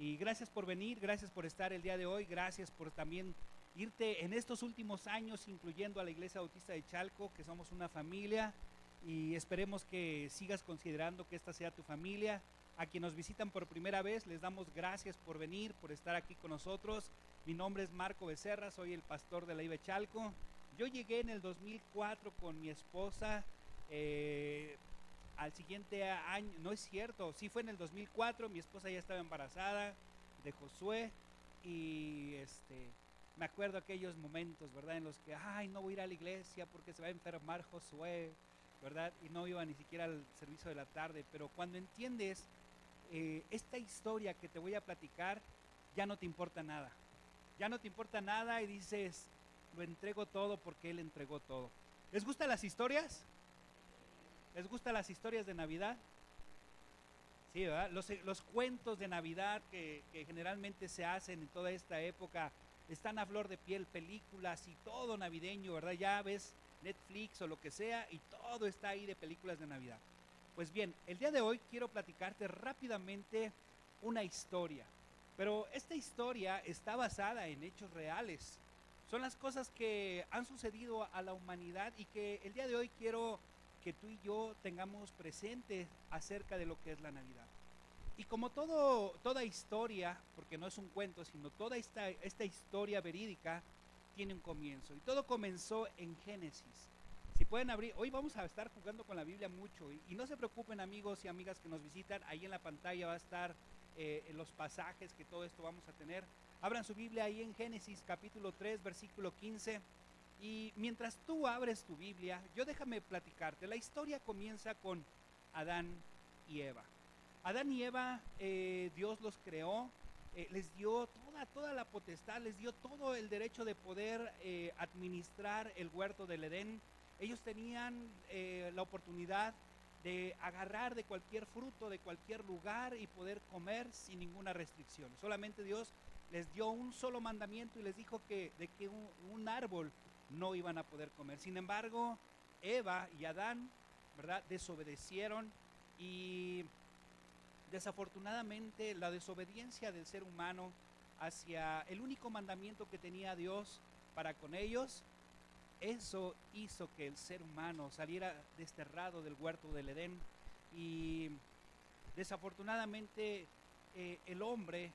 Y gracias por venir, gracias por estar el día de hoy, gracias por también irte en estos últimos años incluyendo a la Iglesia Bautista de Chalco, que somos una familia y esperemos que sigas considerando que esta sea tu familia. A quienes nos visitan por primera vez, les damos gracias por venir, por estar aquí con nosotros. Mi nombre es Marco Becerra, soy el pastor de la IBE Chalco. Yo llegué en el 2004 con mi esposa. Eh, al siguiente año, no es cierto, sí fue en el 2004, mi esposa ya estaba embarazada de Josué y este, me acuerdo aquellos momentos, ¿verdad? En los que, ay, no voy a ir a la iglesia porque se va a enfermar Josué, ¿verdad? Y no iba ni siquiera al servicio de la tarde, pero cuando entiendes eh, esta historia que te voy a platicar, ya no te importa nada. Ya no te importa nada y dices, lo entrego todo porque Él entregó todo. ¿Les gustan las historias? ¿Les gustan las historias de Navidad? Sí, ¿verdad? Los, cuentos de Navidad que, que, generalmente se hacen en toda esta época están a flor de piel, películas y todo navideño, ¿verdad? Ya ves Netflix o lo que sea y todo está ahí de películas de Navidad. Pues bien, el día de hoy quiero platicarte rápidamente una historia, pero esta historia está basada en hechos reales. Son las cosas que han sucedido a la humanidad y que el día de hoy quiero que tú y yo tengamos presente acerca de lo que es la Navidad. Y como todo, toda historia, porque no es un cuento, sino toda esta, esta historia verídica, tiene un comienzo. Y todo comenzó en Génesis. Si pueden abrir, hoy vamos a estar jugando con la Biblia mucho. Y, no se preocupen amigos y amigas que nos visitan, ahí en la pantalla va a estar eh, en los pasajes que todo esto vamos a tener. Abran su Biblia ahí en Génesis capítulo 3, versículo 15. Y mientras tú abres tu Biblia, yo déjame platicarte. La historia comienza con Adán y Eva. Adán y Eva, eh, Dios los creó, eh, les dio toda, toda la potestad, les dio todo el derecho de poder eh, administrar el huerto del Edén. Ellos tenían la oportunidad de agarrar de cualquier fruto, de cualquier lugar y poder comer sin ninguna restricción. Solamente Dios les dio un solo mandamiento y les dijo que de que un árbol no iban a poder comer. Sin embargo, Eva y Adán, ¿verdad? Desobedecieron y desafortunadamente la desobediencia del ser humano hacia el único mandamiento que tenía Dios para con ellos, eso hizo que el ser humano saliera desterrado del huerto del Edén y desafortunadamente eh, el hombre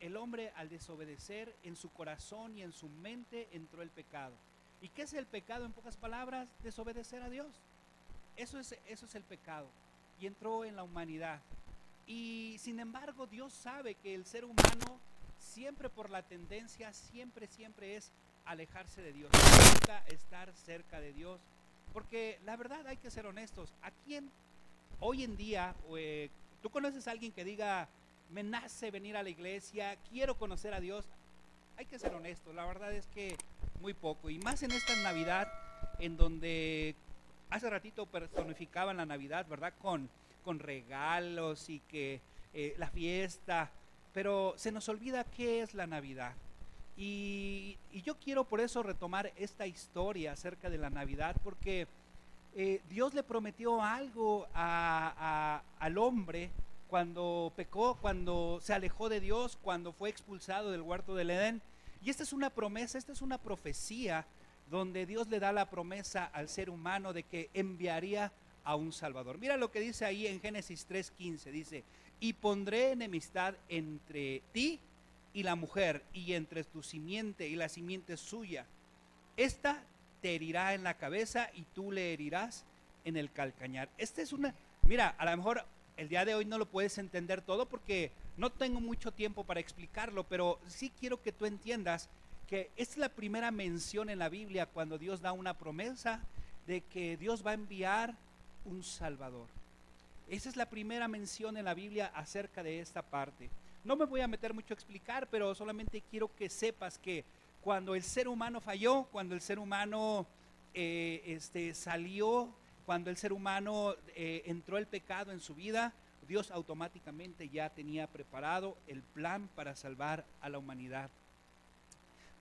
el hombre al desobedecer en su corazón y en su mente entró el pecado. ¿Y qué es el pecado en pocas palabras? Desobedecer a Dios. Eso es, eso es el pecado. Y entró en la humanidad. Y sin embargo Dios sabe que el ser humano siempre por la tendencia, siempre, siempre es alejarse de Dios. Nunca estar cerca de Dios. Porque la verdad hay que ser honestos. ¿A quién hoy en día, eh, tú conoces a alguien que diga, me nace venir a la iglesia, quiero conocer a Dios. Hay que ser honesto, la verdad es que muy poco. Y más en esta Navidad, en donde hace ratito personificaban la Navidad, ¿verdad? Con, con regalos y que eh, la fiesta, pero se nos olvida qué es la Navidad. Y, yo quiero por eso retomar esta historia acerca de la Navidad, porque eh, Dios le prometió algo al hombre cuando pecó, cuando se alejó de Dios, cuando fue expulsado del huerto del Edén. Y esta es una promesa, esta es una profecía donde Dios le da la promesa al ser humano de que enviaría a un Salvador. Mira lo que dice ahí en Génesis 3:15, dice, y pondré enemistad entre ti y la mujer, y entre tu simiente y la simiente suya. Esta te herirá en la cabeza y tú le herirás en el calcañar. Esta es una, mira, a lo mejor el día de hoy no lo puedes entender todo porque no tengo mucho tiempo para explicarlo, pero sí quiero que tú entiendas que es la primera mención en la Biblia cuando Dios da una promesa de que Dios va a enviar un Salvador. Esa es la primera mención en la Biblia acerca de esta parte. No me voy a meter mucho a explicar, pero solamente quiero que sepas que cuando el ser humano falló, cuando el ser humano eh, este, salió cuando el ser humano eh, entró el pecado en su vida, Dios automáticamente ya tenía preparado el plan para salvar a la humanidad.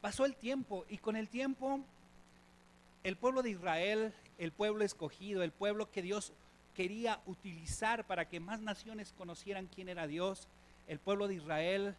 Pasó el tiempo y con el tiempo el pueblo de Israel, el pueblo escogido, el pueblo que Dios quería utilizar para que más naciones conocieran quién era Dios, el pueblo de Israel,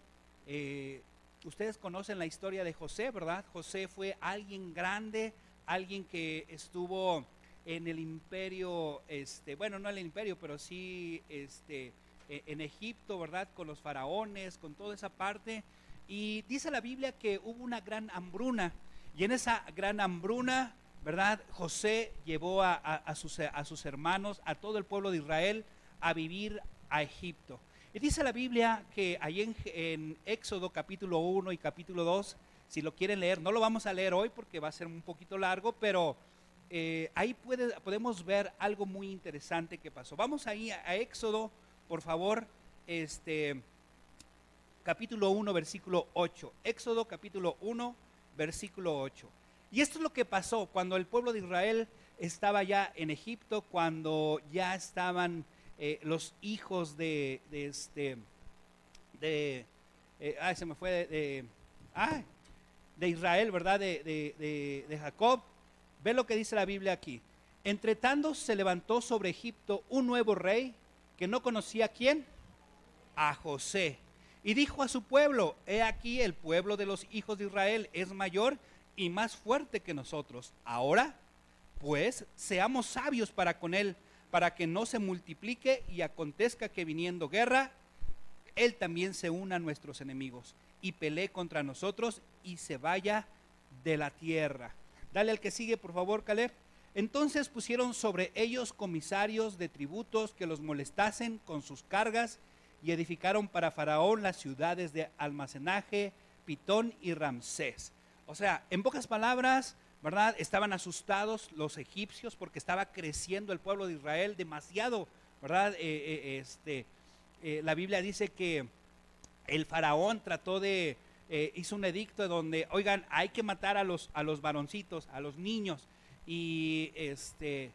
eh, ustedes conocen la historia de José, ¿verdad? José fue alguien grande, alguien que estuvo en el imperio, este, bueno, no en el imperio, pero sí este, e, en Egipto, ¿verdad? Con los faraones, con toda esa parte. Y dice la Biblia que hubo una gran hambruna. Y en esa gran hambruna, ¿verdad? José llevó a, sus, a sus hermanos, a todo el pueblo de Israel, a vivir a Egipto. Y dice la Biblia que ahí en, en, Éxodo capítulo 1 y capítulo 2, si lo quieren leer, no lo vamos a leer hoy porque va a ser un poquito largo, pero eh, ahí podemos ver algo muy interesante que pasó. Vamos ahí a, Éxodo, por favor, este, capítulo 1, versículo 8. Éxodo capítulo 1, versículo 8. Y esto es lo que pasó cuando el pueblo de Israel estaba ya en Egipto, cuando ya estaban eh, los hijos de, este, de, eh, se me fue, de, de Israel, ¿verdad? De, de, Jacob. Ve lo que dice la Biblia aquí. Entre tanto se levantó sobre Egipto un nuevo rey que no conocía a quién, a José. Y dijo a su pueblo, he aquí el pueblo de los hijos de Israel es mayor y más fuerte que nosotros. Ahora, pues, seamos sabios para con él para que no se multiplique y acontezca que viniendo guerra, Él también se una a nuestros enemigos y pelee contra nosotros y se vaya de la tierra. Dale al que sigue, por favor, Caleb. Entonces pusieron sobre ellos comisarios de tributos que los molestasen con sus cargas y edificaron para Faraón las ciudades de almacenaje, Pitón y Ramsés. O sea, en pocas palabras, ¿verdad? Estaban asustados los egipcios porque estaba creciendo el pueblo de Israel demasiado, ¿verdad? Eh, eh, este, eh, la Biblia dice que el faraón trató de, hizo un edicto donde, oigan, hay que matar a los, a los varoncitos, a los niños. Y este,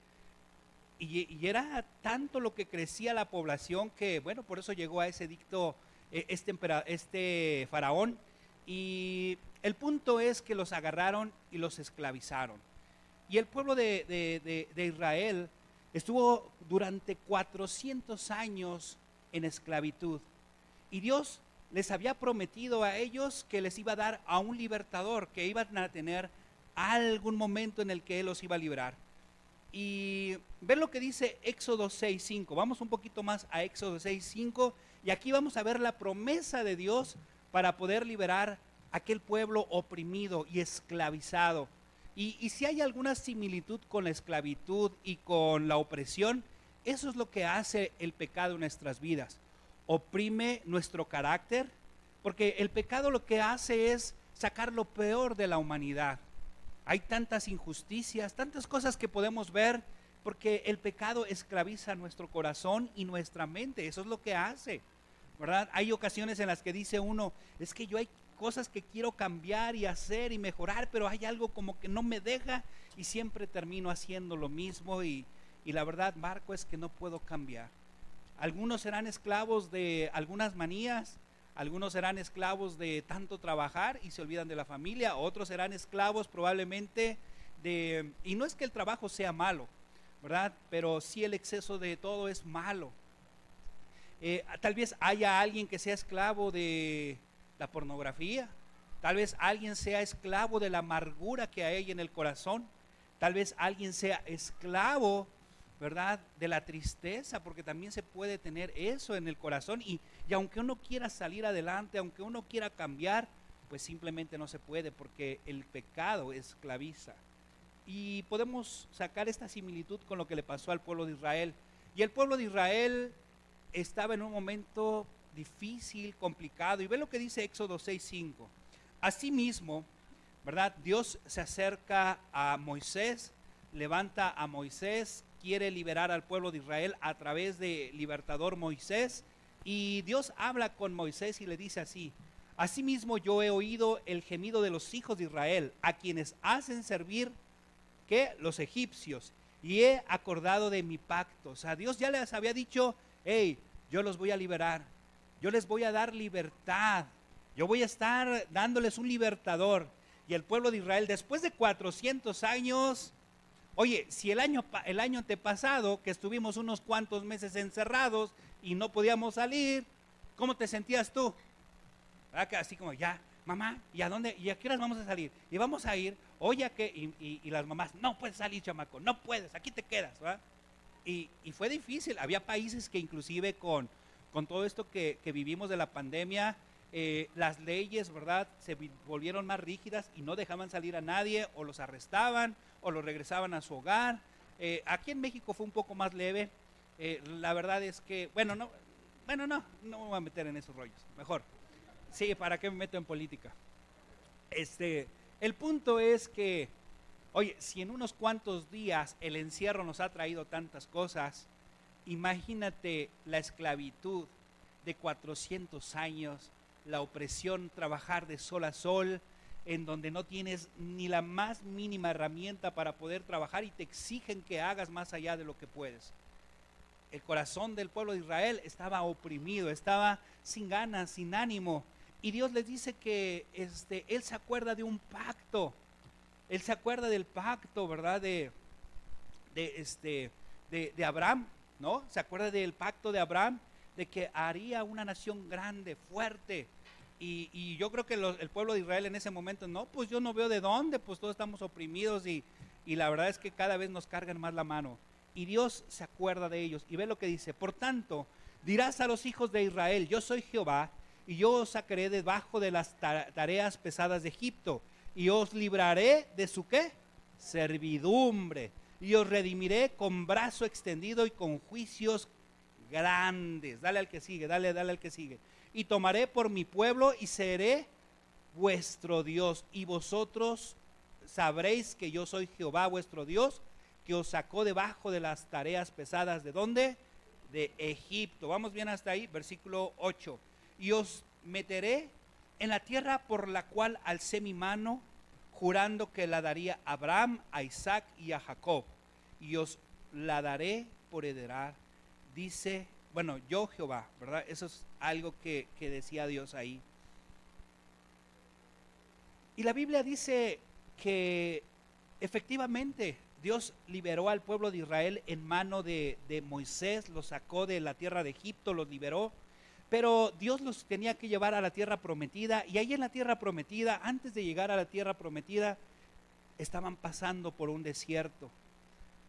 y, era tanto lo que crecía la población que, bueno, por eso llegó a ese edicto este, este faraón. Y el punto es que los agarraron y los esclavizaron. Y el pueblo de, Israel estuvo durante 400 años en esclavitud. Y Dios les había prometido a ellos que les iba a dar a un libertador, que iban a tener algún momento en el que Él los iba a librar. Y ver lo que dice Éxodo 6.5. Vamos un poquito más a Éxodo 6.5 y aquí vamos a ver la promesa de Dios para poder liberar aquel pueblo oprimido y esclavizado. Y, si hay alguna similitud con la esclavitud y con la opresión, eso es lo que hace el pecado en nuestras vidas. Oprime nuestro carácter, porque el pecado lo que hace es sacar lo peor de la humanidad. Hay tantas injusticias, tantas cosas que podemos ver, porque el pecado esclaviza nuestro corazón y nuestra mente. Eso es lo que hace. ¿verdad? Hay ocasiones en las que dice uno, es que yo hay cosas que quiero cambiar y hacer y mejorar, pero hay algo como que no me deja y siempre termino haciendo lo mismo y, y la verdad, Marco, es que no puedo cambiar. Algunos serán esclavos de algunas manías, algunos serán esclavos de tanto trabajar y se olvidan de la familia, otros serán esclavos probablemente de, y no es que el trabajo sea malo, ¿verdad? Pero sí el exceso de todo es malo. Eh, tal vez haya alguien que sea esclavo de la pornografía, tal vez alguien sea esclavo de la amargura que hay en el corazón, tal vez alguien sea esclavo, ¿verdad? De la tristeza, porque también se puede tener eso en el corazón y, y aunque uno quiera salir adelante, aunque uno quiera cambiar, pues simplemente no se puede porque el pecado esclaviza. Y podemos sacar esta similitud con lo que le pasó al pueblo de Israel. Y el pueblo de Israel estaba en un momento difícil, complicado. Y ve lo que dice Éxodo 6.5. Asimismo, ¿verdad? Dios se acerca a Moisés, levanta a Moisés, quiere liberar al pueblo de Israel a través de libertador Moisés. Y Dios habla con Moisés y le dice así, Asimismo yo he oído el gemido de los hijos de Israel, a quienes hacen servir que los egipcios, y he acordado de mi pacto. O sea, Dios ya les había dicho, hey, yo los voy a liberar, yo les voy a dar libertad, yo voy a estar dándoles un libertador. Y el pueblo de Israel, después de 400 años, oye, si el año, el año antepasado, que estuvimos unos cuantos meses encerrados y no podíamos salir, ¿Cómo te sentías tú? Así como, ya, mamá, ¿y a dónde? ¿Y a qué horas vamos a salir? Y vamos a ir, oye, que y, y, las mamás, no puedes salir, chamaco, no puedes, aquí te quedas, ¿verdad? Y, y, fue difícil, había países que inclusive con, con todo esto que, que vivimos de la pandemia, eh, las leyes, ¿verdad? Se volvieron más rígidas y no dejaban salir a nadie, o los arrestaban, o los regresaban a su hogar. Eh, aquí en México fue un poco más leve. Eh, la verdad es que, bueno, no, bueno, no, no me voy a meter en esos rollos, mejor. Sí, ¿para qué me meto en política? Este, el punto es que, oye, si en unos cuantos días el encierro nos ha traído tantas cosas, imagínate la esclavitud de 400 años la opresión, trabajar de sol a sol, en donde no tienes ni la más mínima herramienta para poder trabajar y te exigen que hagas más allá de lo que puedes. El corazón del pueblo de Israel estaba oprimido, estaba sin ganas, sin ánimo. Y Dios les dice que este, Él se acuerda de un pacto. Él se acuerda del pacto, ¿verdad? De, de, este, de, de Abraham, ¿no? Se acuerda del pacto de Abraham de que haría una nación grande, fuerte. Y, yo creo que el pueblo de Israel en ese momento, no, pues yo no veo de dónde, pues todos estamos oprimidos y, y la verdad es que cada vez nos cargan más la mano. Y Dios se acuerda de ellos y ve lo que dice. Por tanto, dirás a los hijos de Israel, yo soy Jehová y yo os sacaré debajo de las tareas pesadas de Egipto y os libraré de su qué? Servidumbre y os redimiré con brazo extendido y con juicios grandes. Dale al que sigue, dale, dale al que sigue. Y tomaré por mi pueblo y seré vuestro Dios. Y vosotros sabréis que yo soy Jehová vuestro Dios, que os sacó debajo de las tareas pesadas. ¿De dónde? De Egipto. Vamos bien hasta ahí, versículo 8. Y os meteré en la tierra por la cual alcé mi mano, jurando que la daría a Abraham, a Isaac y a Jacob. Y os la daré por heredar dice, bueno, yo Jehová, ¿verdad? Eso es algo que, decía Dios ahí. Y la Biblia dice que efectivamente Dios liberó al pueblo de Israel en mano de, de, Moisés, los sacó de la tierra de Egipto, los liberó, pero Dios los tenía que llevar a la tierra prometida y ahí en la tierra prometida, antes de llegar a la tierra prometida, estaban pasando por un desierto.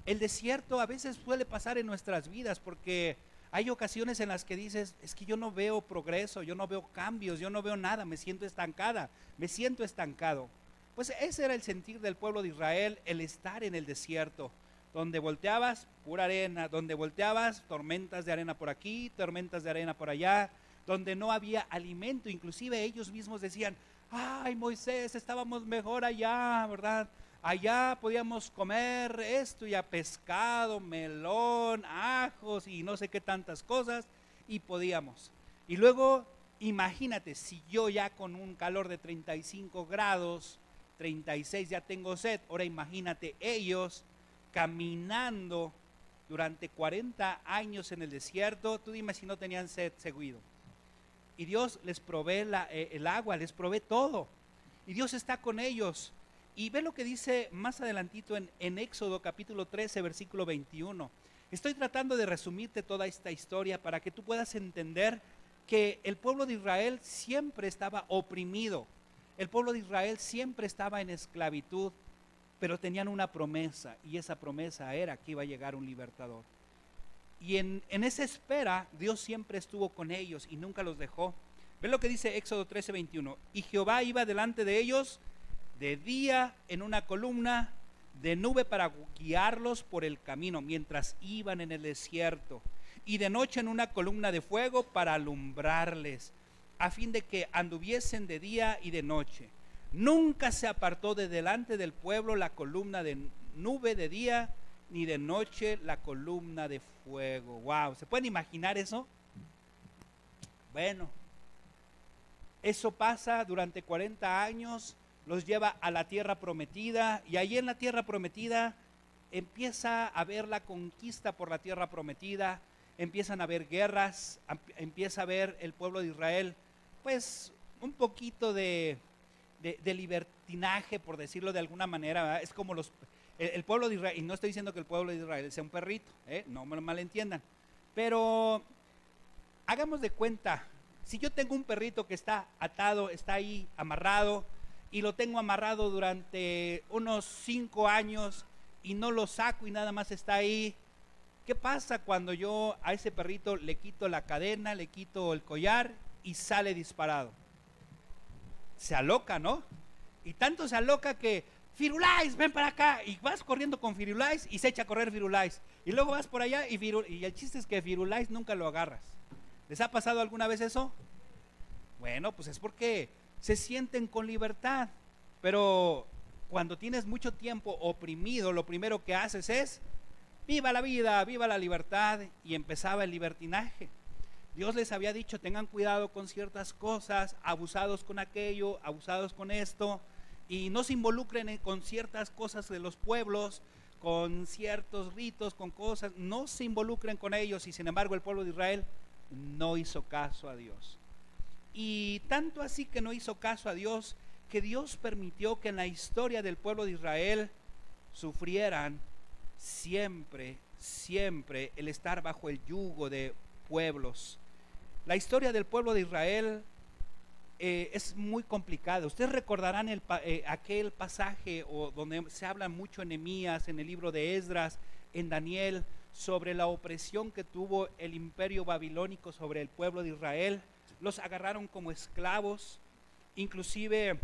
El desierto a veces suele pasar en nuestras vidas porque hay ocasiones en las que dices, es que yo no veo progreso, yo no veo cambios, yo no veo nada, me siento estancada, me siento estancado. Pues ese era el sentir del pueblo de Israel, el estar en el desierto, donde volteabas, pura arena, donde volteabas, tormentas de arena por aquí, tormentas de arena por allá, donde no había alimento, inclusive ellos mismos decían, ay Moisés, estábamos mejor allá, ¿verdad? Allá podíamos comer esto ya pescado, melón, ajos y no sé qué tantas cosas y podíamos. Y luego imagínate si yo ya con un calor de 35 grados, 36 ya tengo sed, ahora imagínate ellos caminando durante 40 años en el desierto, tú dime si no tenían sed seguido. Y Dios les provee eh, el agua, les provee todo. Y Dios está con ellos. Y ve lo que dice más adelantito en, en Éxodo capítulo 13, versículo 21. Estoy tratando de resumirte toda esta historia para que tú puedas entender que el pueblo de Israel siempre estaba oprimido. El pueblo de Israel siempre estaba en esclavitud, pero tenían una promesa y esa promesa era que iba a llegar un libertador. Y en, en esa espera Dios siempre estuvo con ellos y nunca los dejó. Ve lo que dice Éxodo 13, 21. Y Jehová iba delante de ellos de día en una columna de nube para guiarlos por el camino mientras iban en el desierto, y de noche en una columna de fuego para alumbrarles, a fin de que anduviesen de día y de noche. Nunca se apartó de delante del pueblo la columna de nube de día, ni de noche la columna de fuego. Wow, ¿se pueden imaginar eso? Bueno, eso pasa durante 40 años los lleva a la tierra prometida y ahí en la tierra prometida empieza a haber la conquista por la tierra prometida, empiezan a haber guerras, empieza a ver el pueblo de Israel, pues un poquito de, libertinaje, por decirlo de alguna manera, es como los, el, pueblo de Israel, y no estoy diciendo que el pueblo de Israel sea un perrito, ¿eh? no me malentiendan, pero hagamos de cuenta Si yo tengo un perrito que está atado, está ahí amarrado, y lo tengo amarrado durante unos cinco años y no lo saco y nada más está ahí, ¿qué pasa cuando yo a ese perrito le quito la cadena, le quito el collar y sale disparado? Se aloca, ¿no? Y tanto se aloca que Firulais, ven para acá. Y vas corriendo con Firulais y se echa a correr Firulais. Y luego vas por allá y, y el chiste es que Firulais nunca lo agarras. ¿Les ha pasado alguna vez eso? Bueno, pues es porque se sienten con libertad. Pero cuando tienes mucho tiempo oprimido, lo primero que haces es, viva la vida, viva la libertad. Y empezaba el libertinaje. Dios les había dicho, tengan cuidado con ciertas cosas, abusados con aquello, abusados con esto y no se involucren con ciertas cosas de los pueblos, con ciertos ritos, con cosas, no se involucren con ellos y sin embargo el pueblo de Israel no hizo caso a Dios. Y tanto así que no hizo caso a Dios, que Dios permitió que en la historia del pueblo de Israel sufrieran siempre, siempre el estar bajo el yugo de pueblos. La historia del pueblo de Israel eh, es muy complicado. Ustedes recordarán el, eh, aquel pasaje o donde se habla mucho en Emías, en el libro de Esdras, en Daniel, sobre la opresión que tuvo el imperio babilónico sobre el pueblo de Israel. Los agarraron como esclavos. Inclusive,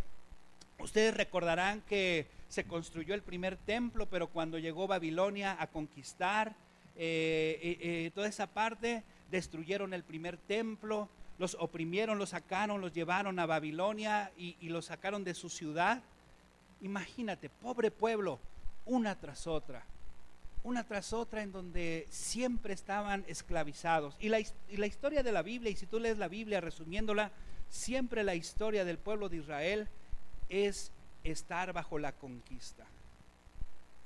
ustedes recordarán que se construyó el primer templo, pero cuando llegó Babilonia a conquistar eh, toda esa parte, destruyeron el primer templo los oprimieron, los sacaron, los llevaron a Babilonia y, los sacaron de su ciudad. Imagínate, pobre pueblo, una tras otra, una tras otra en donde siempre estaban esclavizados. Y la, y la historia de la Biblia, y si tú lees la Biblia resumiéndola, siempre la historia del pueblo de Israel es estar bajo la conquista.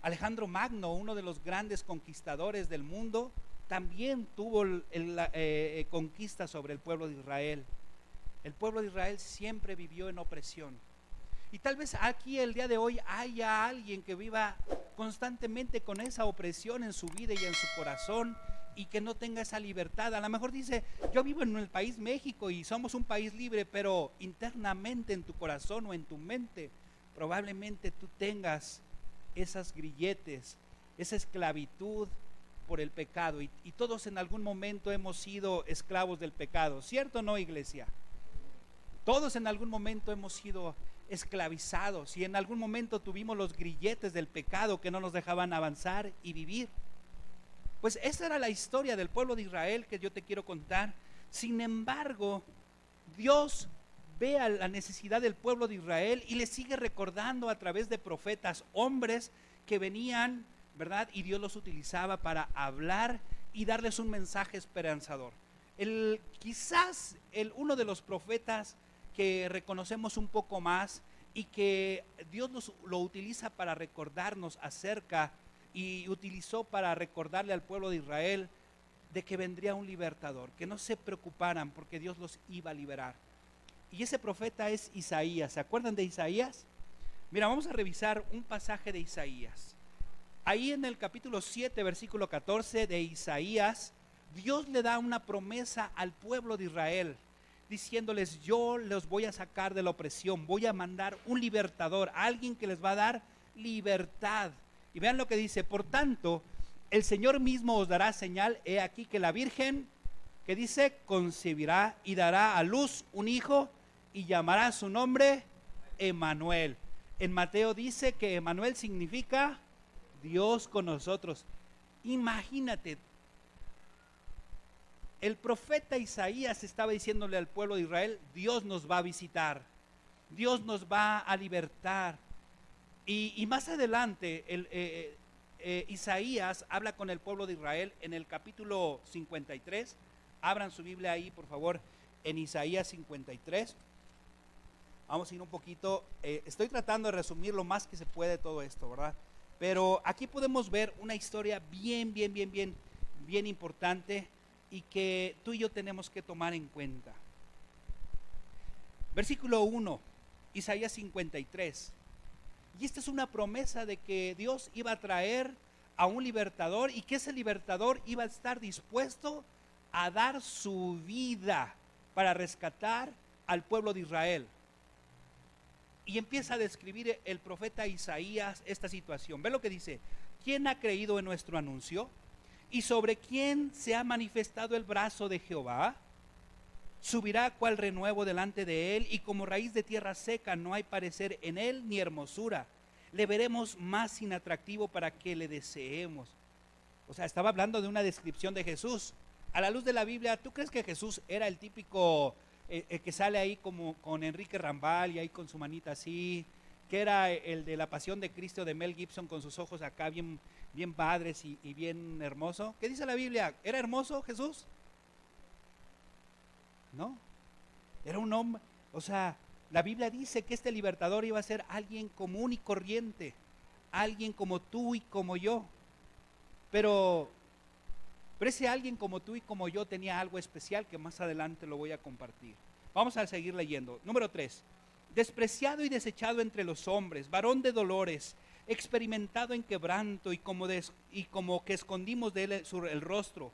Alejandro Magno, uno de los grandes conquistadores del mundo, también tuvo el, eh, eh, conquista sobre el pueblo de Israel. El pueblo de Israel siempre vivió en opresión. Y tal vez aquí el día de hoy haya alguien que viva constantemente con esa opresión en su vida y en su corazón y que no tenga esa libertad. A lo mejor dice, yo vivo en el país México y somos un país libre, pero internamente en tu corazón o en tu mente probablemente tú tengas esas grilletes, esa esclavitud por el pecado y, todos en algún momento hemos sido esclavos del pecado, ¿cierto o no, iglesia? Todos en algún momento hemos sido esclavizados y en algún momento tuvimos los grilletes del pecado que no nos dejaban avanzar y vivir. Pues esa era la historia del pueblo de Israel que yo te quiero contar. Sin embargo, Dios ve a la necesidad del pueblo de Israel y le sigue recordando a través de profetas, hombres que venían ¿verdad? Y Dios los utilizaba para hablar y darles un mensaje esperanzador. El, quizás el, uno de los profetas que reconocemos un poco más y que Dios lo utiliza para recordarnos acerca y utilizó para recordarle al pueblo de Israel de que vendría un libertador, que no se preocuparan porque Dios los iba a liberar. Y ese profeta es Isaías. ¿Se acuerdan de Isaías? Mira, vamos a revisar un pasaje de Isaías. Ahí en el capítulo 7, versículo 14 de Isaías, Dios le da una promesa al pueblo de Israel, diciéndoles, yo los voy a sacar de la opresión, voy a mandar un libertador, alguien que les va a dar libertad. Y vean lo que dice, por tanto, el Señor mismo os dará señal, he aquí que la Virgen, que dice, concebirá y dará a luz un hijo y llamará su nombre Emanuel. En Mateo dice que Emanuel significa Dios con nosotros. Imagínate, el profeta Isaías estaba diciéndole al pueblo de Israel, Dios nos va a visitar, Dios nos va a libertar. Y, más adelante, el, eh, eh, Isaías habla con el pueblo de Israel en el capítulo 53. Abran su Biblia ahí, por favor, en Isaías 53. Vamos a ir un poquito, eh, estoy tratando de resumir lo más que se puede todo esto, ¿verdad? Pero aquí podemos ver una historia bien, bien, bien, bien, bien importante y que tú y yo tenemos que tomar en cuenta. Versículo 1, Isaías 53. Y esta es una promesa de que Dios iba a traer a un libertador y que ese libertador iba a estar dispuesto a dar su vida para rescatar al pueblo de Israel. Y empieza a describir el profeta Isaías esta situación. Ve lo que dice, ¿quién ha creído en nuestro anuncio? ¿Y sobre quién se ha manifestado el brazo de Jehová? Subirá cual renuevo delante de él y como raíz de tierra seca no hay parecer en él ni hermosura. Le veremos más inatractivo para que le deseemos. O sea, estaba hablando de una descripción de Jesús. A la luz de la Biblia, ¿tú crees que Jesús era el típico eh, que sale ahí como con Enrique Rambal y ahí con su manita así? Que era el de la pasión de Cristo de Mel Gibson con sus ojos acá bien, bien padres y, y bien hermoso. ¿Qué dice la Biblia? ¿Era hermoso Jesús? ¿no? Era un hombre, o sea, la Biblia dice que este libertador iba a ser alguien común y corriente, alguien como tú y como yo. Pero, pero ese alguien como tú y como yo tenía algo especial que más adelante lo voy a compartir. Vamos a seguir leyendo. Número 3. Despreciado y desechado entre los hombres, varón de dolores, experimentado en quebranto y como, y como que escondimos de él el rostro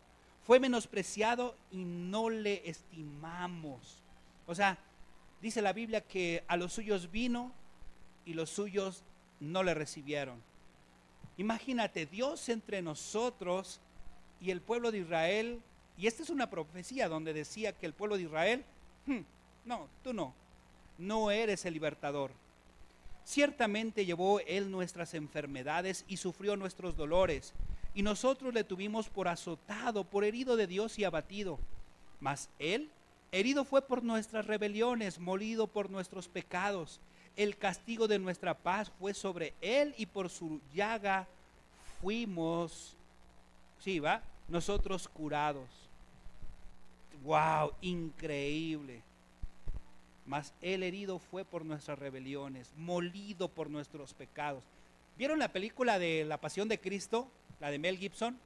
fue menospreciado y no le estimamos. O sea, dice la Biblia que a los suyos vino y los suyos no le recibieron. Imagínate, Dios entre nosotros y el pueblo de Israel, y esta es una profecía donde decía que el pueblo de Israel, hmm, no, tú no, no eres el libertador. Ciertamente llevó Él nuestras enfermedades y sufrió nuestros dolores y nosotros le tuvimos por azotado, por herido de Dios y abatido. Mas Él, herido fue por nuestras rebeliones, molido por nuestros pecados. El castigo de nuestra paz fue sobre Él y por su llaga fuimos, sí, va, nosotros curados. Wow, increíble. Mas el herido fue por nuestras rebeliones, molido por nuestros pecados. ¿Vieron la película de La Pasión de Cristo? la de Mel Gibson,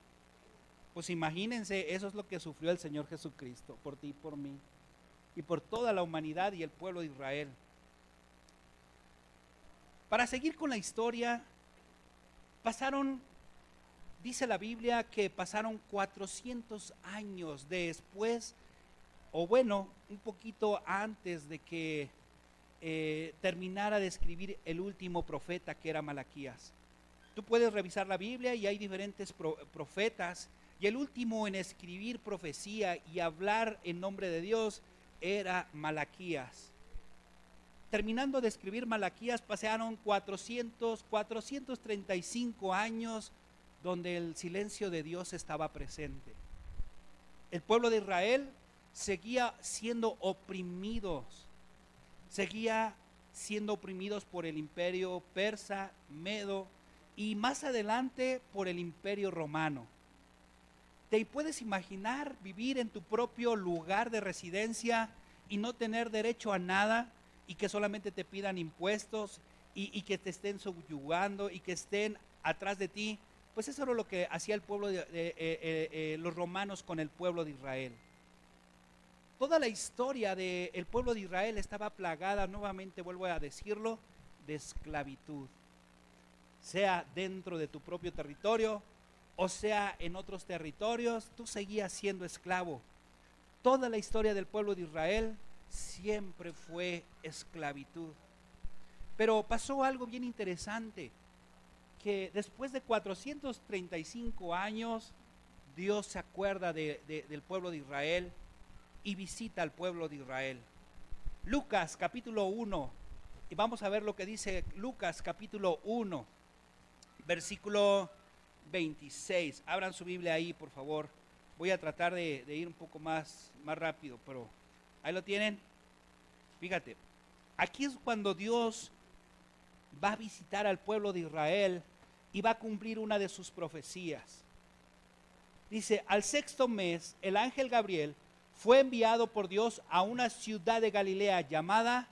pues imagínense, eso es lo que sufrió el Señor Jesucristo por ti y por mí, y por toda la humanidad y el pueblo de Israel. Para seguir con la historia, pasaron, dice la Biblia, que pasaron 400 años después, o bueno, un poquito antes de que eh, terminara de escribir el último profeta que era Malaquías. Tú puedes revisar la Biblia y hay diferentes profetas. Y el último en escribir profecía y hablar en nombre de Dios era Malaquías. Terminando de escribir Malaquías, pasaron 400, 435 años donde el silencio de Dios estaba presente. El pueblo de Israel seguía siendo oprimidos, seguía siendo oprimidos por el imperio persa, medo, y más adelante por el imperio romano. ¿Te puedes imaginar vivir en tu propio lugar de residencia y no tener derecho a nada y que solamente te pidan impuestos y, que te estén subyugando y que estén atrás de ti? Pues eso era lo que hacía el pueblo de, eh, eh, eh, los romanos con el pueblo de Israel. Toda la historia del pueblo de Israel estaba plagada, nuevamente vuelvo a decirlo, de esclavitud sea dentro de tu propio territorio o sea en otros territorios, tú seguías siendo esclavo. Toda la historia del pueblo de Israel siempre fue esclavitud. Pero pasó algo bien interesante, que después de 435 años, Dios se acuerda del pueblo de Israel y visita al pueblo de Israel. Lucas capítulo 1, y vamos a ver lo que dice Lucas capítulo 1 versículo 26. Abran su Biblia ahí, por favor. Voy a tratar de, ir un poco más, más rápido, pero ahí lo tienen. Fíjate, aquí es cuando Dios va a visitar al pueblo de Israel y va a cumplir una de sus profecías. Dice, al sexto mes, el ángel Gabriel fue enviado por Dios a una ciudad de Galilea llamada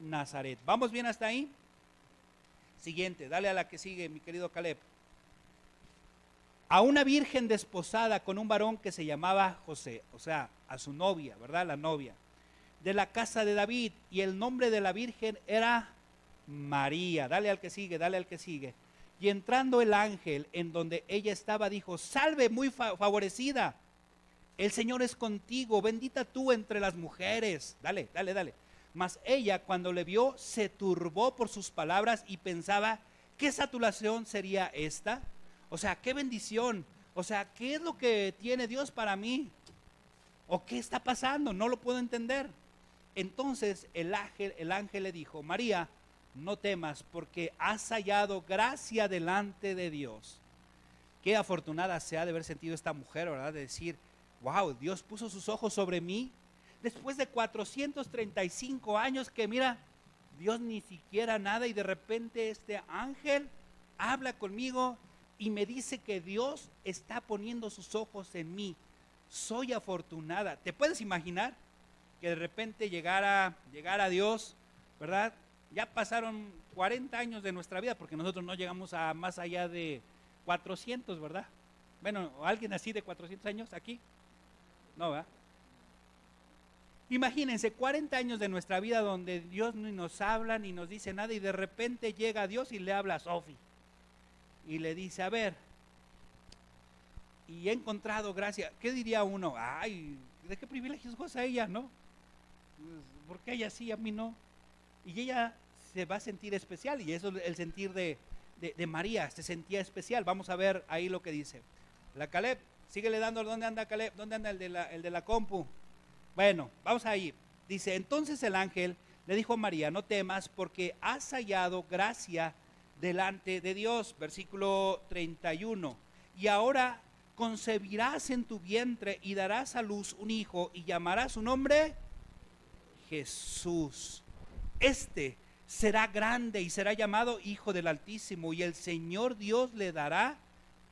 Nazaret. ¿Vamos bien hasta ahí? Siguiente, dale a la que sigue, mi querido Caleb. A una virgen desposada con un varón que se llamaba José, o sea, a su novia, ¿verdad? La novia, de la casa de David, y el nombre de la virgen era María. Dale al que sigue, dale al que sigue. Y entrando el ángel en donde ella estaba, dijo, salve muy favorecida, el Señor es contigo, bendita tú entre las mujeres. Dale, dale, dale. Mas ella cuando le vio se turbó por sus palabras y pensaba, ¿qué saturación sería esta? O sea, qué bendición. O sea, ¿qué es lo que tiene Dios para mí? ¿O qué está pasando? No lo puedo entender. Entonces el ángel, el ángel le dijo, María, no temas porque has hallado gracia delante de Dios. Qué afortunada se ha de haber sentido esta mujer, ¿verdad? De decir, wow, Dios puso sus ojos sobre mí después de 435 años que mira, Dios ni siquiera nada y de repente este ángel habla conmigo y me dice que Dios está poniendo sus ojos en mí. Soy afortunada. ¿Te puedes imaginar que de repente llegara, llegara Dios, verdad? Ya pasaron 40 años de nuestra vida porque nosotros no llegamos a más allá de 400, ¿verdad? Bueno, ¿alguien así de 400 años aquí? No, ¿verdad? Imagínense 40 años de nuestra vida donde Dios ni nos habla ni nos dice nada y de repente llega Dios y le habla a Sofi y le dice, a ver, y he encontrado gracia. ¿Qué diría uno? Ay, ¿de qué privilegios goza ella, no? Pues, ¿Por qué ella sí, a mí no? Y ella se va a sentir especial y eso es el sentir de, de, María, se sentía especial. Vamos a ver ahí lo que dice. La Caleb, síguele dando, ¿dónde anda? ¿Dónde anda el de la, el de la compu? Bueno, vamos ahí. Dice, entonces el ángel le dijo a María, no temas porque has hallado gracia delante de Dios. Versículo 31. Y ahora concebirás en tu vientre y darás a luz un hijo y llamarás su nombre Jesús. Este será grande y será llamado Hijo del Altísimo y el Señor Dios le dará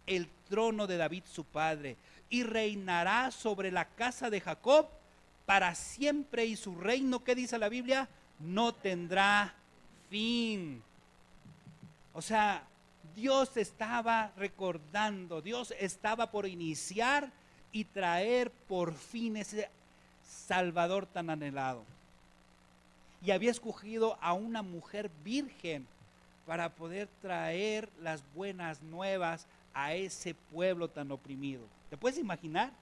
el trono de David su padre y reinará sobre la casa de Jacob para siempre y su reino, ¿qué dice la Biblia? No tendrá fin. O sea, Dios estaba recordando, Dios estaba por iniciar y traer por fin ese Salvador tan anhelado y había escogido a una mujer virgen para poder traer las buenas nuevas a ese pueblo tan oprimido. ¿Te puedes imaginar?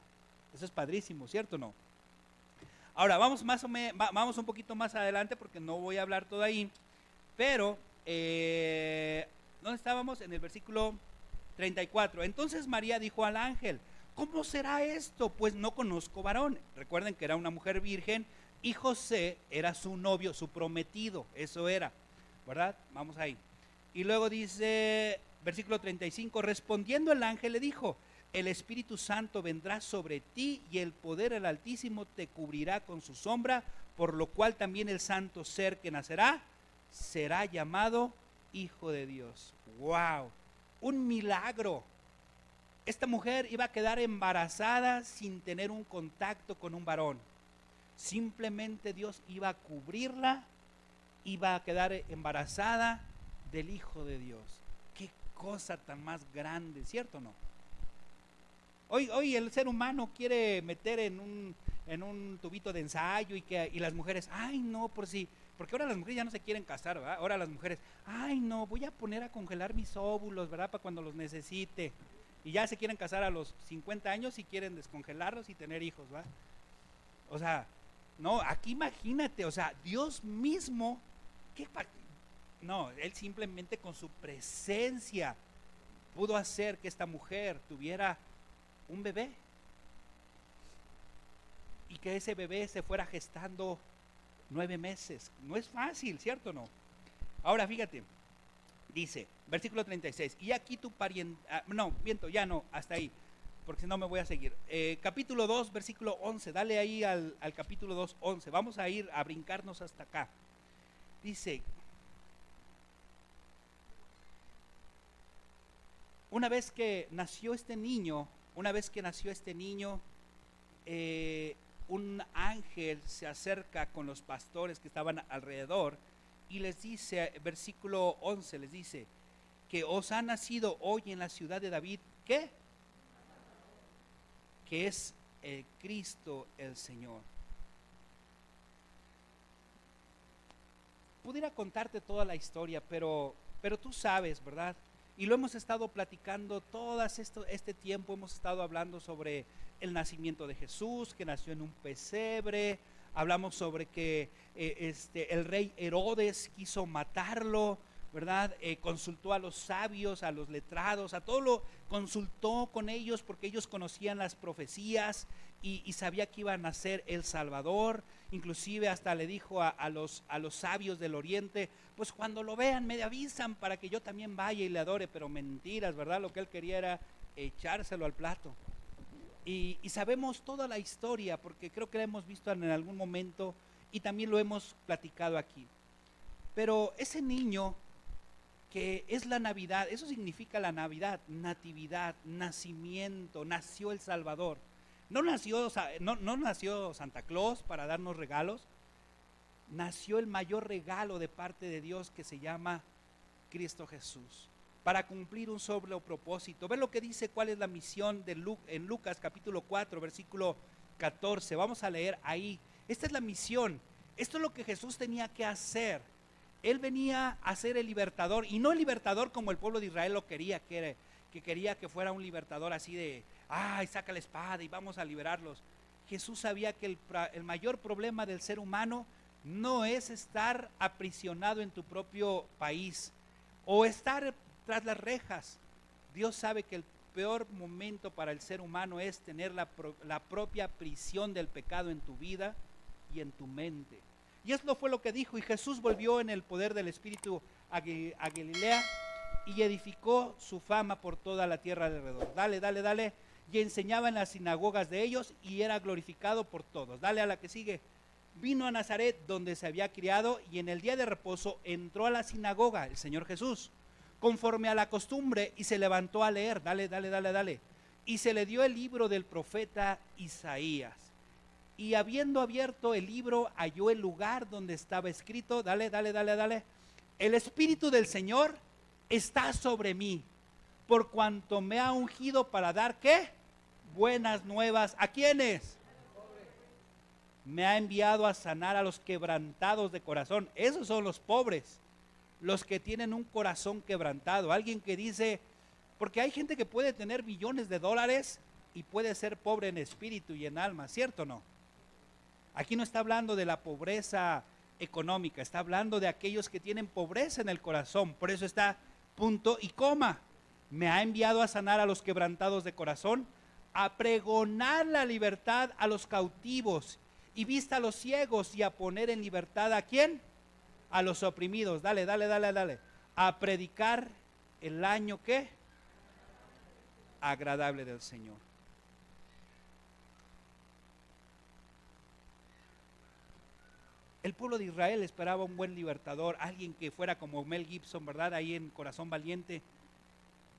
Eso es padrísimo, ¿cierto o no? Ahora, vamos, más o menos, vamos un poquito más adelante porque no voy a hablar todo ahí, pero, eh, ¿dónde estábamos? En el versículo 34. Entonces María dijo al ángel, ¿cómo será esto? Pues no conozco varón. Recuerden que era una mujer virgen y José era su novio, su prometido, eso era, ¿verdad? Vamos ahí. Y luego dice, versículo 35, respondiendo el ángel le dijo, el Espíritu Santo vendrá sobre ti y el poder del Altísimo te cubrirá con su sombra, por lo cual también el santo ser que nacerá será llamado Hijo de Dios. ¡Wow! Un milagro. Esta mujer iba a quedar embarazada sin tener un contacto con un varón. Simplemente Dios iba a cubrirla, iba a quedar embarazada del Hijo de Dios. Cosa tan más grande, ¿cierto o no? Hoy, hoy el ser humano quiere meter en un, en un tubito de ensayo y, que, y las mujeres, ay no, por si, porque ahora las mujeres ya no se quieren casar, ¿verdad? Ahora las mujeres, ay no, voy a poner a congelar mis óvulos, ¿verdad? Para cuando los necesite. Y ya se quieren casar a los 50 años y quieren descongelarlos y tener hijos, ¿va? O sea, no, aquí imagínate, o sea, Dios mismo, ¿qué no, Él simplemente con su presencia pudo hacer que esta mujer tuviera un bebé y que ese bebé se fuera gestando nueve meses. No es fácil, ¿cierto o no? Ahora fíjate, dice, versículo 36, y aquí tu pariente, ah, no, viento, ya no, hasta ahí porque si no me voy a seguir. Eh, capítulo 2, versículo 11, dale ahí al, al capítulo 2, 11. Vamos a ir a brincarnos hasta acá. Dice, una vez que nació este niño, una vez que nació este niño, eh, un ángel se acerca con los pastores que estaban alrededor y les dice, versículo 11, les dice, que os ha nacido hoy en la ciudad de David, ¿qué? que es el Cristo el Señor. Pudiera contarte toda la historia, pero, pero tú sabes, ¿verdad? Y lo hemos estado platicando todo esto, este tiempo, hemos estado hablando sobre el nacimiento de Jesús, que nació en un pesebre, hablamos sobre que eh, este, el rey Herodes quiso matarlo, ¿verdad? Eh, consultó a los sabios, a los letrados, a todo lo consultó con ellos porque ellos conocían las profecías y, sabía que iba a nacer el Salvador. Inclusive hasta le dijo a, los, a los sabios del oriente, pues cuando lo vean me avisan para que yo también vaya y le adore, pero mentiras, ¿verdad? Lo que él quería era echárselo al plato. Y, y sabemos toda la historia porque creo que la hemos visto en algún momento y también lo hemos platicado aquí. Pero ese niño que es la Navidad, eso significa la Navidad, natividad, nacimiento, nació el Salvador. No nació, no, no nació Santa Claus para darnos regalos, nació el mayor regalo de parte de Dios que se llama Cristo Jesús, para cumplir un solo propósito. Ve lo que dice cuál es la misión de en Lucas capítulo 4, versículo 14. Vamos a leer ahí. Esta es la misión. Esto es lo que Jesús tenía que hacer. Él venía a ser el libertador, y no el libertador como el pueblo de Israel lo quería, que, que quería que fuera un libertador así de, ay, saca la espada y vamos a liberarlos. Jesús sabía que el, el mayor problema del ser humano no es estar aprisionado en tu propio país o estar tras las rejas. Dios sabe que el peor momento para el ser humano es tener la, la propia prisión del pecado en tu vida y en tu mente. Y eso fue lo que dijo. Y Jesús volvió en el poder del Espíritu a, Galilea y edificó su fama por toda la tierra alrededor. Dale, dale, dale. Y enseñaba en las sinagogas de ellos y era glorificado por todos. Dale a la que sigue. Vino a Nazaret donde se había criado y en el día de reposo entró a la sinagoga el Señor Jesús, conforme a la costumbre, y se levantó a leer. Dale, dale, dale, dale. Y se le dio el libro del profeta Isaías y habiendo abierto el libro halló el lugar donde estaba escrito, dale, dale, dale, dale, el Espíritu del Señor está sobre mí, por cuanto me ha ungido para dar qué? Buenas nuevas. ¿A quiénes? Me ha enviado a sanar a los quebrantados de corazón. Esos son los pobres, los que tienen un corazón quebrantado. Alguien que dice, porque hay gente que puede tener millones de dólares y puede ser pobre en espíritu y en alma, ¿cierto o no? Aquí no está hablando de la pobreza económica, está hablando de aquellos que tienen pobreza en el corazón. Por eso está punto y coma. Me ha enviado a sanar a los quebrantados de corazón, a pregonar la libertad a los cautivos y vista a los ciegos y a poner en libertad a quién? A los oprimidos. Dale, dale, dale, dale. A predicar el año que agradable del Señor. El pueblo de Israel esperaba un buen libertador, alguien que fuera como Mel Gibson, ¿verdad? Ahí en Corazón Valiente.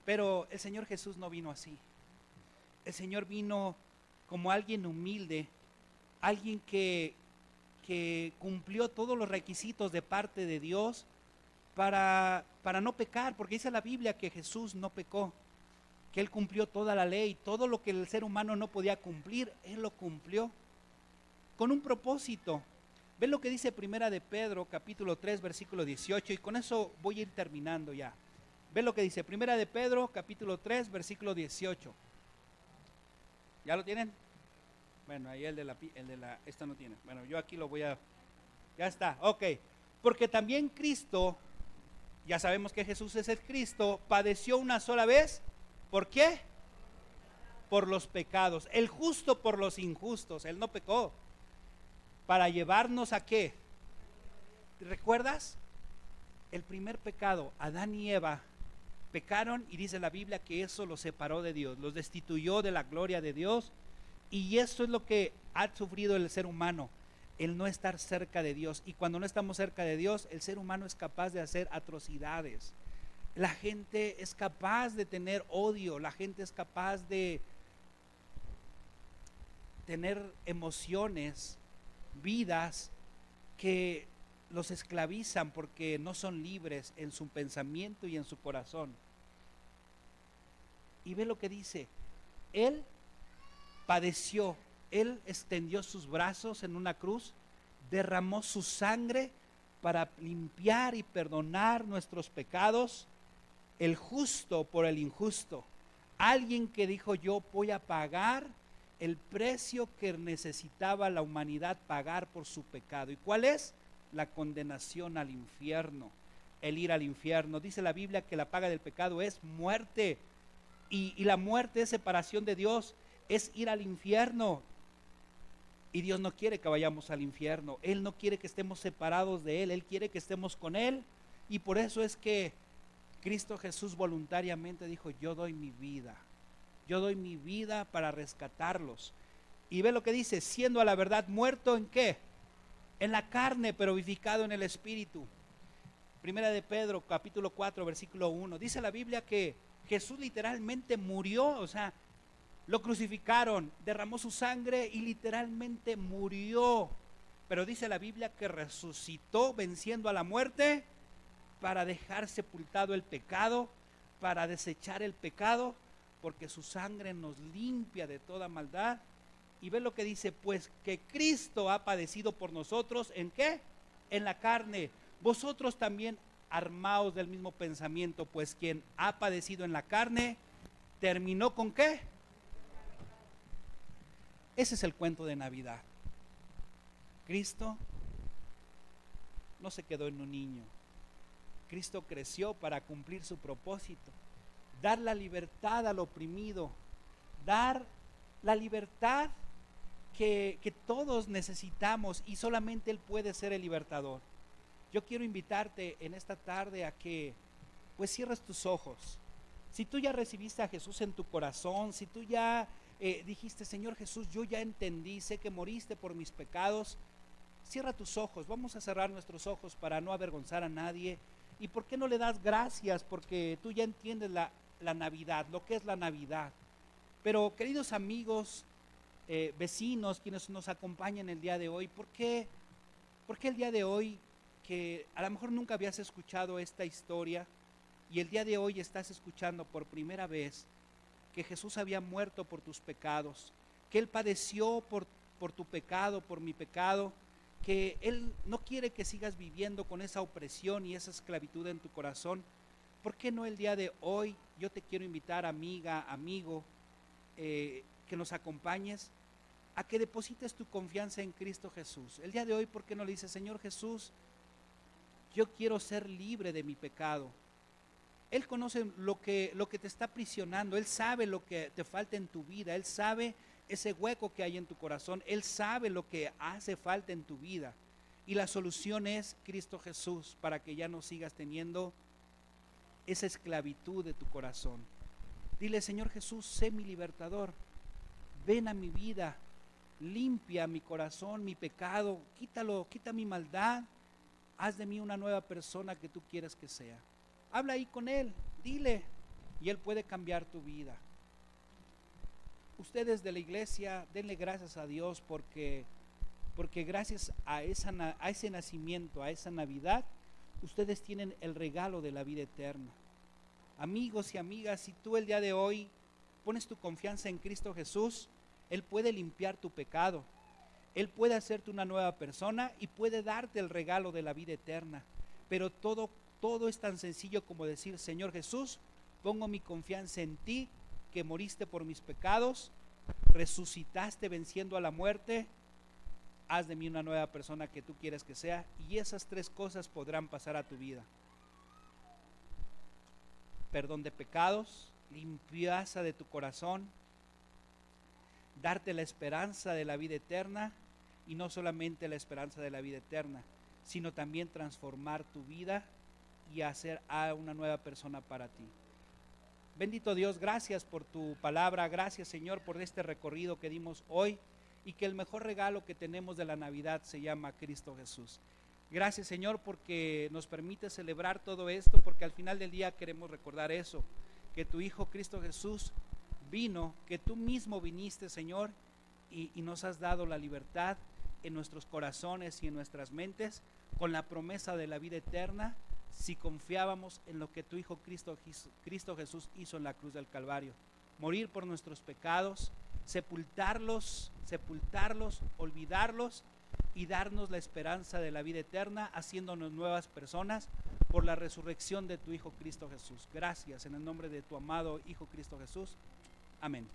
Pero el Señor Jesús no vino así. El Señor vino como alguien humilde, alguien que, que cumplió todos los requisitos de parte de Dios para, para no pecar, porque dice la Biblia que Jesús no pecó, que Él cumplió toda la ley, todo lo que el ser humano no podía cumplir, Él lo cumplió con un propósito, Ven lo que dice Primera de Pedro, capítulo 3, versículo 18, y con eso voy a ir terminando ya. Ven lo que dice Primera de Pedro, capítulo 3, versículo 18. ¿Ya lo tienen? Bueno, ahí el de la, el de la, esta no tiene. Bueno, yo aquí lo voy a, ya está, ok. Porque también Cristo, ya sabemos que Jesús es el Cristo, padeció una sola vez. ¿Por qué? Por los pecados. El justo por los injustos. Él no pecó para llevarnos a qué? ¿Recuerdas? El primer pecado, Adán y Eva pecaron y dice la Biblia que eso los separó de Dios, los destituyó de la gloria de Dios y eso es lo que ha sufrido el ser humano, el no estar cerca de Dios. Y cuando no estamos cerca de Dios, el ser humano es capaz de hacer atrocidades. La gente es capaz de tener odio, la gente es capaz de tener emociones vidas que los esclavizan porque no son libres en su pensamiento y en su corazón. Y ve lo que dice, Él padeció, Él extendió sus brazos en una cruz, derramó su sangre para limpiar y perdonar nuestros pecados el justo por el injusto. Alguien que dijo yo voy a pagar el precio que necesitaba la humanidad pagar por su pecado. ¿Y cuál es? La condenación al infierno, el ir al infierno. Dice la Biblia que la paga del pecado es muerte. Y, la muerte es separación de Dios, es ir al infierno. Y Dios no quiere que vayamos al infierno. Él no quiere que estemos separados de Él. Él quiere que estemos con Él. Y por eso es que Cristo Jesús voluntariamente dijo, yo doy mi vida. Yo doy mi vida para rescatarlos. Y ve lo que dice, siendo a la verdad muerto en qué? En la carne, pero vivificado en el espíritu. Primera de Pedro, capítulo 4, versículo 1. Dice la Biblia que Jesús literalmente murió, o sea, lo crucificaron, derramó su sangre y literalmente murió. Pero dice la Biblia que resucitó venciendo a la muerte para dejar sepultado el pecado, para desechar el pecado, porque su sangre nos limpia de toda maldad. Y ve lo que dice, pues que Cristo ha padecido por nosotros, ¿en qué? En la carne. Vosotros también armaos del mismo pensamiento, pues quien ha padecido en la carne, terminó con qué? Ese es el cuento de Navidad. Cristo no se quedó en un niño, Cristo creció para cumplir su propósito, dar la libertad al oprimido, dar la libertad que, que, todos necesitamos y solamente Él puede ser el libertador. Yo quiero invitarte en esta tarde a que pues cierres tus ojos. Si tú ya recibiste a Jesús en tu corazón, si tú ya eh, dijiste, Señor Jesús, yo ya entendí, sé que moriste por mis pecados, cierra tus ojos, vamos a cerrar nuestros ojos para no avergonzar a nadie ¿Y por qué no le das gracias? Porque tú ya entiendes la, Navidad, lo que es la Navidad. Pero queridos amigos, eh, vecinos, quienes nos acompañan el día de hoy, ¿por qué, ¿por qué el día de hoy, que a lo mejor nunca habías escuchado esta historia, y el día de hoy estás escuchando por primera vez que Jesús había muerto por tus pecados, que Él padeció por, por tu pecado, por mi pecado, que Él no quiere que sigas viviendo con esa opresión y esa esclavitud en tu corazón, ¿por qué no el día de hoy yo te quiero invitar, amiga, amigo, eh, que nos acompañes a que deposites tu confianza en Cristo Jesús? El día de hoy, ¿por qué no le dices, Señor Jesús, yo quiero ser libre de mi pecado? Él conoce lo que, lo que te está aprisionando, Él sabe lo que te falta en tu vida, Él sabe ese hueco que hay en tu corazón. Él sabe lo que hace falta en tu vida. Y la solución es Cristo Jesús para que ya no sigas teniendo esa esclavitud de tu corazón. Dile, Señor Jesús, sé mi libertador. Ven a mi vida, limpia mi corazón, mi pecado, quítalo, quita mi maldad. Haz de mí una nueva persona que tú quieres que sea. Habla ahí con Él, dile, y Él puede cambiar tu vida ustedes de la iglesia, denle gracias a Dios porque, porque gracias a, esa, a ese nacimiento, a esa Navidad, ustedes tienen el regalo de la vida eterna. Amigos y amigas, si tú el día de hoy pones tu confianza en Cristo Jesús, Él puede limpiar tu pecado. Él puede hacerte una nueva persona y puede darte el regalo de la vida eterna. Pero todo, todo es tan sencillo como decir, Señor Jesús, pongo mi confianza en ti que moriste por mis pecados, resucitaste venciendo a la muerte, haz de mí una nueva persona que tú quieres que sea, y esas tres cosas podrán pasar a tu vida. Perdón de pecados, limpieza de tu corazón, darte la esperanza de la vida eterna, y no solamente la esperanza de la vida eterna, sino también transformar tu vida y hacer a una nueva persona para ti. Bendito Dios, gracias por tu palabra, gracias Señor por este recorrido que dimos hoy y que el mejor regalo que tenemos de la Navidad se llama Cristo Jesús. Gracias Señor porque nos permite celebrar todo esto, porque al final del día queremos recordar eso, que tu Hijo Cristo Jesús vino, que tú mismo viniste Señor y, nos has dado la libertad en nuestros corazones y en nuestras mentes con la promesa de la vida eterna si confiábamos en lo que tu Hijo Cristo, Cristo Jesús hizo en la cruz del Calvario. Morir por nuestros pecados, sepultarlos, sepultarlos, olvidarlos y darnos la esperanza de la vida eterna, haciéndonos nuevas personas, por la resurrección de tu Hijo Cristo Jesús. Gracias en el nombre de tu amado Hijo Cristo Jesús. Amén.